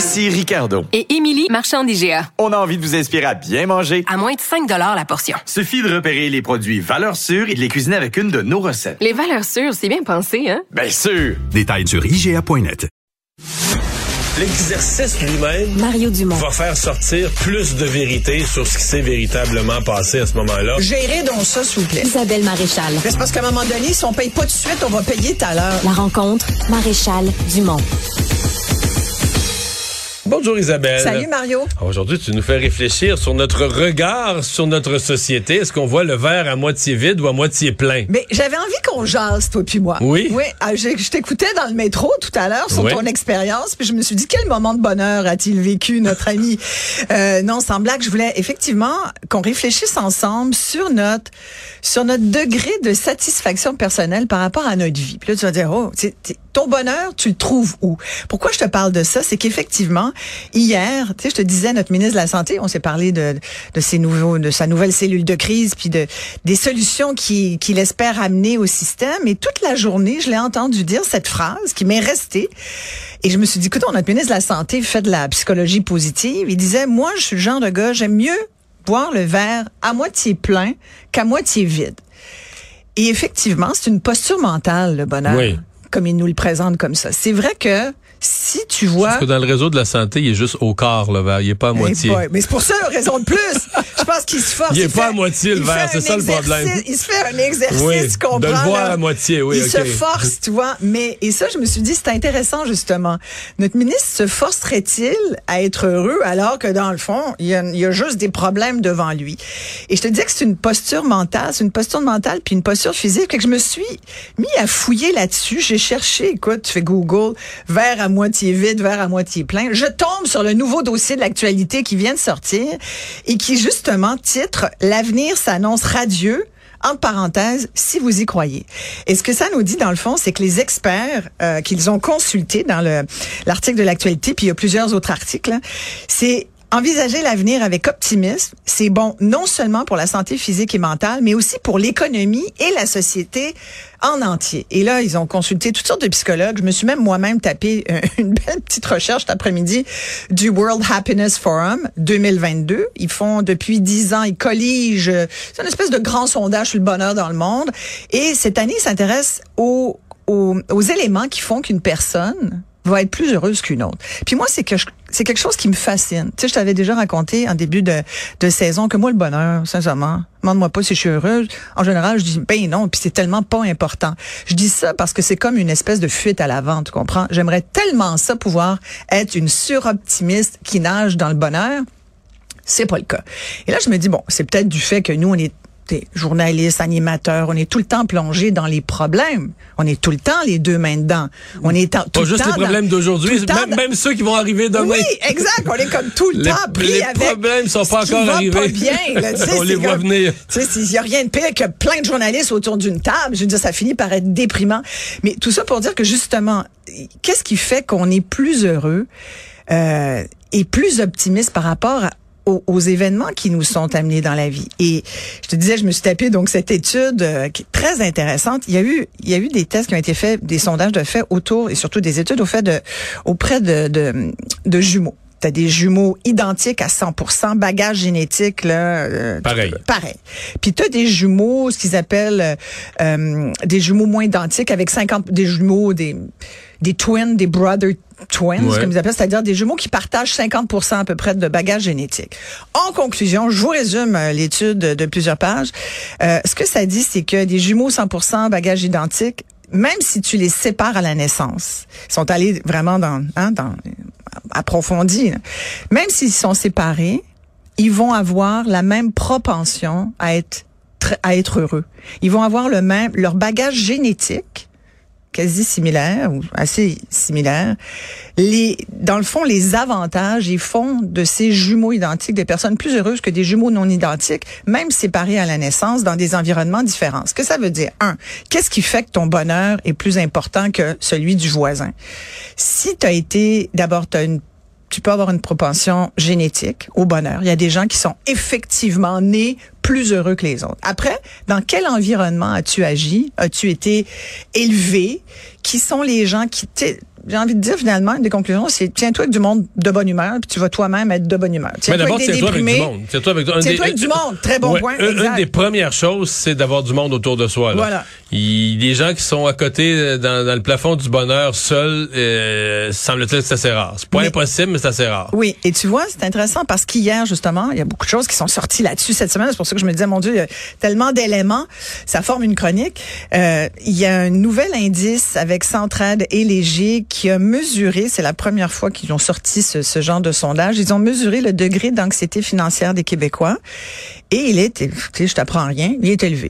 Ici Ricardo. Et Émilie, marchand d'IGA. On a envie de vous inspirer à bien manger. À moins de 5 la portion. Suffit de repérer les produits valeurs sûres et de les cuisiner avec une de nos recettes. Les valeurs sûres, c'est bien pensé, hein? Bien sûr! Détails sur IGA.net. L'exercice lui-même Mario Dumont. va faire sortir plus de vérité sur ce qui s'est véritablement passé à ce moment-là. Gérez donc ça, s'il vous plaît. Isabelle Maréchal. C'est parce qu'à un moment donné, si on paye pas tout de suite, on va payer tout à l'heure. La rencontre, Maréchal Dumont. Bonjour Isabelle. Salut Mario. Aujourd'hui, tu nous fais réfléchir sur notre regard sur notre société. Est-ce qu'on voit le verre à moitié vide ou à moitié plein? Mais j'avais envie qu'on jase, toi puis moi. Oui? Oui. ah, je je t'écoutais dans le métro tout à l'heure sur Oui. ton expérience, puis je me suis dit quel moment de bonheur a-t-il vécu notre ami? Euh, non, sans blague, je voulais effectivement qu'on réfléchisse ensemble sur notre sur notre degré de satisfaction personnelle par rapport à notre vie. Puis là, tu vas dire oh, ton bonheur, tu le trouves où? Pourquoi je te parle de ça, c'est qu'effectivement hier, tu sais, je te disais notre ministre de la santé, on s'est parlé de de ses nouveaux de sa nouvelle cellule de crise puis de des solutions qui qu'il espère amener au système et toute la journée, je l'ai entendu dire cette phrase qui m'est restée et je me suis dit écoute, notre ministre de la santé fait de la psychologie positive, il disait moi je suis le genre de gars, j'aime mieux boire le verre à moitié plein qu'à moitié vide. Et effectivement, c'est une posture mentale, le bonheur, Oui. comme il nous le présente comme ça. C'est vrai que si tu vois... Parce que dans le réseau de la santé, il est juste au quart, le verre. Il est pas à moitié. Eh boy, Mais c'est pour ça, raison de plus. Je pense qu'il se force. Il est pas à moitié, le verre, c'est ça, le problème. Il se fait un exercice, Oui, tu comprends? de le voir là. à moitié, oui, Il se force, tu vois. Mais, et ça, je me suis dit, c'est intéressant, justement. Notre ministre se forcerait-il à être heureux alors que, dans le fond, il y a, il y a juste des problèmes devant lui? Et je te dis que c'est une posture mentale, c'est une posture mentale puis une posture physique. Fait que je me suis mis à fouiller là-dessus. J'ai cherché, écoute, tu fais Google, verre à moitié vide, verre à moitié plein. Je tombe sur le nouveau dossier de l'actualité qui vient de sortir et qui, justement, titre L'avenir s'annonce radieux entre parenthèses, si vous y croyez. Et ce que ça nous dit, dans le fond, c'est que les experts euh, qu'ils ont consultés dans le l'article de l'actualité, puis il y a plusieurs autres articles, hein, c'est envisager l'avenir avec optimisme. C'est bon non seulement pour la santé physique et mentale, mais aussi pour l'économie et la société en entier. Et là, ils ont consulté toutes sortes de psychologues. Je me suis même moi-même tapé euh, une belle petite recherche cet après-midi du World Happiness Forum 2022. Ils font depuis dix ans, ils colligent. C'est une espèce de grand sondage sur le bonheur dans le monde. Et cette année, ils s'intéressent aux, aux, aux éléments qui font qu'une personne va être plus heureuse qu'une autre. Puis moi, c'est que c'est quelque chose qui me fascine. Tu sais, je t'avais déjà raconté en début de, de saison que moi, le bonheur, sincèrement, demande-moi pas si je suis heureuse. En général, je dis, ben non, puis c'est tellement pas important. Je dis ça parce que c'est comme une espèce de fuite à l'avant, tu comprends? J'aimerais tellement ça pouvoir être une suroptimiste qui nage dans le bonheur. C'est pas le cas. Et là, je me dis, bon, c'est peut-être du fait que nous, on est des journalistes, animateurs, on est tout le temps plongé dans les problèmes. On est tout le temps les deux mains dedans. On est en- tout Pas le juste temps les problèmes d'aujourd'hui, même, ceux qui vont arriver demain. oui, exact. On est comme tout le Les- temps pris les avec. problèmes sont pas encore arrivés. Pas bien, là, On les voit comme- venir. Tu sais, il y a rien de pire que plein de journalistes autour d'une table. Je veux dire, ça finit par être déprimant. Mais tout ça pour dire que justement, qu'est-ce qui fait qu'on est plus heureux euh, et plus optimiste par rapport à aux, aux événements qui nous sont amenés dans la vie. Et je te disais, je me suis tapé donc cette étude euh, qui est très intéressante. Il y a eu, il y a eu des tests qui ont été faits, des sondages de faits autour et surtout des études au fait de, auprès de, de, de jumeaux. T'as des jumeaux identiques à 100%, bagage génétique là, euh, Pareil. pareil. Puis t'as des jumeaux, ce qu'ils appellent euh, euh, des jumeaux moins identiques avec 50 des jumeaux des des twins, des brother twins, Ouais. comme ils appellent, c'est-à-dire des jumeaux qui partagent 50% à peu près de bagages génétiques. En conclusion, je vous résume euh, l'étude de plusieurs pages. Euh, ce que ça dit, c'est que des jumeaux 100% bagages identiques, même si tu les sépares à la naissance, ils sont allés vraiment dans, hein, dans approfondi, là. même s'ils sont séparés, ils vont avoir la même propension à être tr- à être heureux. Ils vont avoir le même leur bagage génétique quasi similaires ou assez similaires. Les, dans le fond, les avantages, ils font de ces jumeaux identiques des personnes plus heureuses que des jumeaux non identiques, même séparés à la naissance dans des environnements différents. Ce que ça veut dire, un, qu'est-ce qui fait que ton bonheur est plus important que celui du voisin? Si tu as été, d'abord, tu as une tu peux avoir une propension génétique au bonheur. Il y a des gens qui sont effectivement nés plus heureux que les autres. Après, dans quel environnement as-tu agi? As-tu été élevé? Qui sont les gens qui j'ai envie de dire finalement, une des conclusions, c'est tiens-toi avec du monde de bonne humeur, puis tu vas toi-même être de bonne humeur. Tiens-toi avec des déprimés. Tiens-toi avec, tiens-toi avec du monde. Très bon point. Une, des premières choses, c'est d'avoir du monde autour de soi. Là. Voilà. Il, des gens qui sont à côté euh, dans, dans le plafond du bonheur seuls, euh, semble-t-il que c'est assez rare. C'est pas impossible, mais c'est assez rare. Oui, et tu vois, c'est intéressant parce qu'hier, justement, il y a beaucoup de choses qui sont sorties là-dessus cette semaine. C'est pour ça que je me disais, mon Dieu, il y a tellement d'éléments. Ça forme une chronique. Euh, il y a un nouvel indice avec Centrade et Léger qui a mesuré, c'est la première fois qu'ils ont sorti ce, ce genre de sondage, ils ont mesuré le degré d'anxiété financière des Québécois. Et il est, je t'apprends rien, il est élevé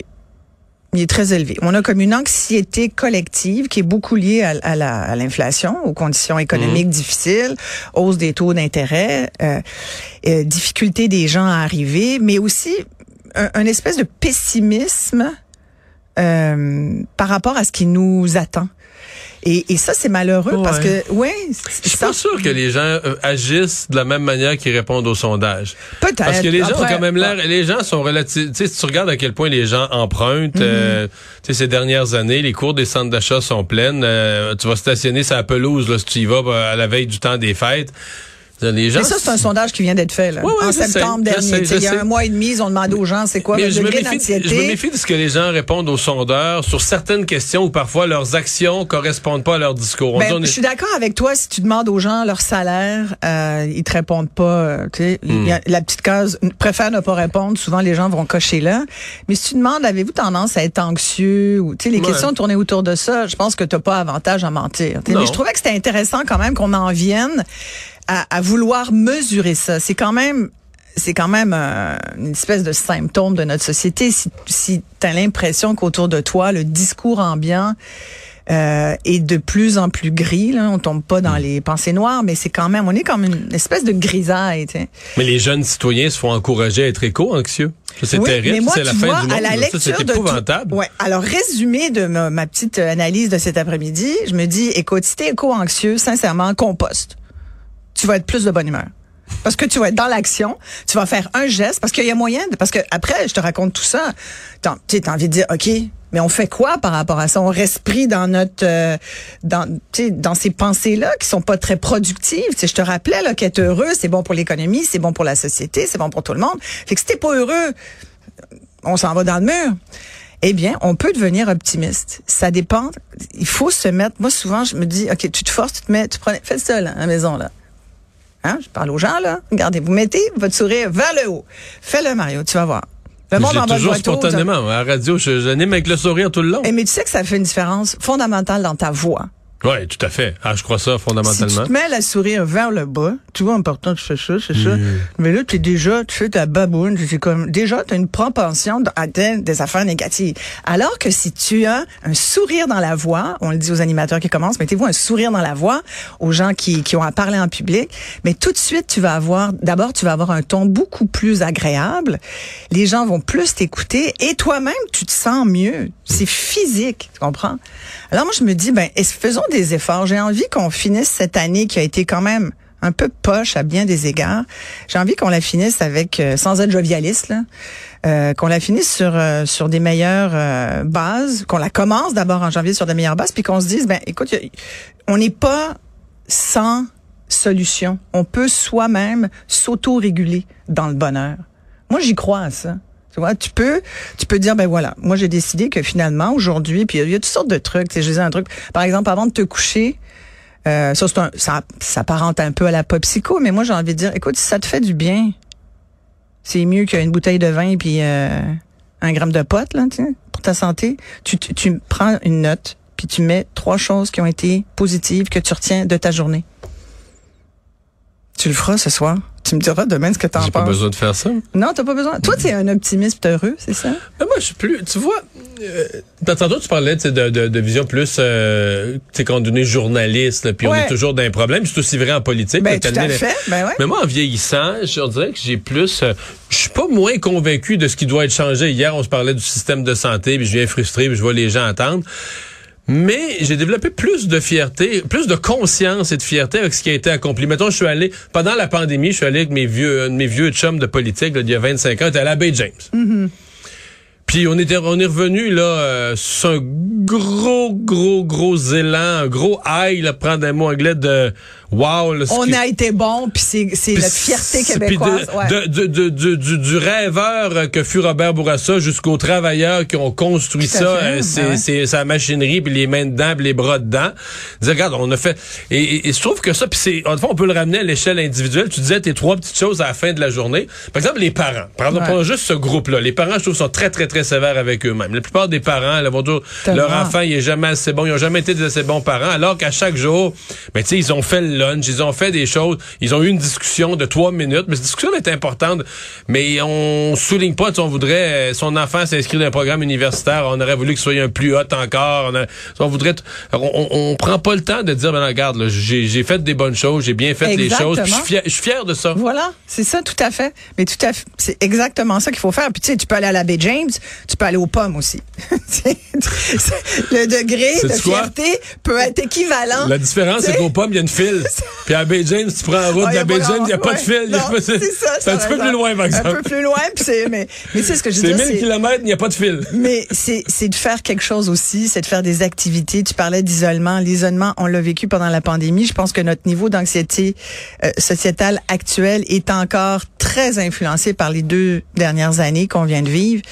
il est très élevé. On a comme une anxiété collective qui est beaucoup liée à, à l'inflation, aux conditions économiques mmh. difficiles, hausse des taux d'intérêt, euh, euh, difficulté des gens à arriver, mais aussi un, espèce de pessimisme euh, par rapport à ce qui nous attend. Et, et ça, c'est malheureux parce que, ouais. Je suis pas sûr que les gens euh, agissent de la même manière qu'ils répondent au sondage. Peut-être. Parce que les gens ont quand même l'air, les gens sont relativement, tu sais, si tu regardes à quel point les gens empruntent, mm-hmm. euh, tu sais, ces dernières années, les cours des centres d'achat sont pleines, euh, tu vas stationner sa pelouse, là, si tu y vas à la veille du temps des fêtes. Mais ça, c'est un sondage qui vient d'être fait là, en septembre dernier. il y a un mois et demi, ils ont demandé aux gens c'est quoi le degré d'anxiété. Je me méfie de ce que les gens répondent aux sondeurs sur certaines questions où parfois leurs actions correspondent pas à leur discours. Ben, je suis d'accord avec toi. Si tu demandes aux gens leur salaire, euh, ils te répondent pas. Euh, hmm. la petite case préfère ne pas répondre. Souvent, les gens vont cocher là. Mais si tu demandes, avez-vous tendance à être anxieux ou les questions tournées autour de ça, je pense que tu n'as pas avantage à mentir. Mais je trouvais que c'était intéressant quand même qu'on en vienne à, vouloir mesurer ça. C'est quand même c'est quand même euh, une espèce de symptôme de notre société. Si, si tu as l'impression qu'autour de toi, le discours ambiant euh, est de plus en plus gris, là, on tombe pas dans mm. les pensées noires, mais c'est quand même, on est comme une espèce de grisaille. Mais les jeunes citoyens se font encourager à être éco-anxieux. C'est terrible, c'est la fin du monde. À la lecture c'est épouvantable. ouais. Alors, résumé de ma, petite analyse de cet après-midi, je me dis, écoute, si t'es éco-anxieux, sincèrement, composte tu vas être plus de bonne humeur. Parce que tu vas être dans l'action, tu vas faire un geste, parce qu'il y a moyen, de, parce que après, je te raconte tout ça, tu as envie de dire, OK, mais on fait quoi par rapport à ça? On reste pris dans notre, euh, dans, dans ces pensées-là qui sont pas très productives. sais, je te rappelais là qu'être heureux, c'est bon pour l'économie, c'est bon pour la société, c'est bon pour tout le monde. Fait que si t'es pas heureux, on s'en va dans le mur. Eh bien, on peut devenir optimiste. Ça dépend. Il faut se mettre. Moi, souvent, je me dis, ok, tu te forces, tu te mets, tu prends, fais ça là, à la maison là. Hein? Je parle aux gens, là. Regardez, vous mettez votre sourire vers le haut. Fais-le, Mario, tu vas voir. Le monde en toujours spontanément. À la radio, je, avec le sourire tout le long. Et eh, mais tu sais que ça fait une différence fondamentale dans ta voix. Oui, tout à fait. Ah, je crois ça fondamentalement. Si tu te mets la sourire vers le bas, tu vois, important, tu fais ça, c'est ça. Mais là, tu es déjà, tu fais ta baboune, c'est comme, déjà, tu as une propension à des affaires négatives. Alors que si tu as un sourire dans la voix, on le dit aux animateurs qui commencent, mettez-vous un sourire dans la voix, aux gens qui, qui ont à parler en public, mais tout de suite, tu vas avoir, d'abord, tu vas avoir un ton beaucoup plus agréable. Les gens vont plus t'écouter et toi-même, tu te sens mieux. C'est physique, tu comprends? Alors moi, je me dis, ben, faisons des efforts. J'ai envie qu'on finisse cette année qui a été quand même un peu poche à bien des égards. J'ai envie qu'on la finisse avec, euh, sans être jovialiste, là, euh, qu'on la finisse sur euh, sur des meilleures bases, qu'on la commence d'abord en janvier sur des meilleures bases, puis qu'on se dise, ben, écoute, on n'est pas sans solution. On peut soi-même s'auto-réguler dans le bonheur. Moi, j'y crois à ça. Tu vois, tu peux, tu peux dire, ben voilà, moi j'ai décidé que finalement aujourd'hui, puis il y, a toutes sortes de trucs. Je disais un truc, par exemple, avant de te coucher, euh, ça, un, ça, ça un peu à la pop psycho, mais moi j'ai envie de dire, écoute, si ça te fait du bien, c'est mieux qu'une bouteille de vin puis euh, un gramme de pote là, pour ta santé. Tu, tu, tu prends une note puis tu mets trois choses qui ont été positives que tu retiens de ta journée. Tu le feras ce soir. Tu me diras demain ce que t'en J'ai pas penses. besoin de faire ça. Non, t'as pas besoin. Toi, t'es un optimiste heureux, c'est ça? Mais moi, je suis plus. Tu vois, euh, tantôt, tu parlais de, de, de vision plus. Euh, tu quand on est journaliste, puis on est toujours dans un problème. C'est aussi vrai en politique. Ben, tout à fait. Ben ouais. Mais moi, en vieillissant, je dirais que j'ai plus. euh, je suis pas moins convaincu de ce qui doit être changé. Hier, on se parlait du système de santé, puis je viens frustré, puis je vois les gens attendre. Mais j'ai développé plus de fierté, plus de conscience et de fierté avec ce qui a été accompli. Mettons, je suis allé, pendant la pandémie, je suis allé avec mes vieux, mes vieux chums de politique, là, d'il y a 25 ans, à Baie James. Puis on était, on est revenu là euh, sur un gros, gros, gros élan, un gros high, là, prendre un mot anglais de wow. là, On qui- a été bon, puis c'est notre fierté québécoise. ouais. de, de, de, de- du, du rêveur que fut Robert Bourassa jusqu'aux travailleurs qui ont construit ça, euh, ben c'est ouais. sa machinerie, puis les mains dedans, puis les bras dedans. Regarde, on a fait... Et, et, et je trouve que ça, puis c'est... En fait, on peut le ramener à l'échelle individuelle. Tu disais tes trois petites choses à la fin de la journée. Par exemple, les parents. Par exemple, Ouais. juste ce groupe-là. Les parents, je trouve, sont très, très, très sévères avec eux-mêmes. La plupart des parents, là, vont dire, leur enfant, il est jamais assez bon. Ils ont jamais été des assez bons parents. Alors qu'à chaque jour, ben, tu sais, ils ont fait le lunch, ils ont fait des choses, ils ont eu une discussion de trois minutes. Mais cette discussion est importante. Mais on souligne pas, on voudrait, euh, son enfant s'inscrit dans un programme universitaire, on aurait voulu qu'il soit un plus haut encore. On, a- on voudrait, on, prend pas le temps de dire, ben, regarde, j'ai fait des bonnes choses, j'ai bien fait les choses. Je suis fier, je suis fier de ça. Voilà, c'est ça, tout à fait. Mais tout à fait, c'est exactement ça qu'il faut faire. Puis tu sais, tu peux aller à la baie James, tu peux aller aux pommes aussi. Le degré de fierté peut être équivalent. La différence, c'est qu'aux pommes, il y a une file. Puis à Bay James, tu prends la route Ah, de la Bay James, il n'y a pas de fil. il y a ouais. pas- Non, c'est un petit peu plus loin, par Un exemple. peu plus loin, puis c'est, mais, mais c'est ce que je veux C'est dire. 1000 c'est- km, il n'y a pas de fil. mais c'est c'est de faire quelque chose aussi, c'est de faire des activités. Tu parlais d'isolement. L'isolement, on l'a vécu pendant la pandémie. Je pense que notre niveau d'anxiété euh, sociétale actuelle est encore très influencé par les deux dernières années qu'on vient de vivre.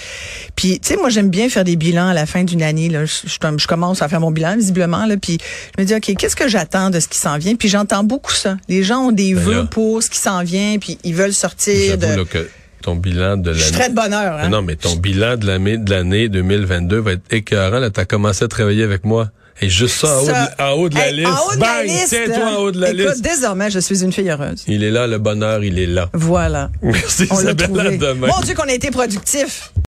Puis, tu sais, moi, j'aime bien faire des bilans à la fin d'une année. Là. Je, je- je commence à faire mon bilan, visiblement. Là, puis je me dis, OK, qu'est-ce que j'attends de ce qui s'en vient? Puis j'entends beaucoup ça. Les gens ont des Ben vœux là. pour ce qui s'en vient, puis ils veulent sortir de... Là, que ton bilan de Je suis l'année... très de bonheur. Hein? Mais Non, mais ton bilan de l'année de l'année 2022 va être écœurant. Là, t'as commencé à travailler avec moi. Et juste ça, en, haut de, la liste. En haut de Bang! la liste. Tiens-toi en haut de la Écoute, liste. désormais, je suis une fille heureuse. Il est là, le bonheur, il est là. Voilà. Merci On Isabelle, à demain. Mon Dieu qu'on a été productif.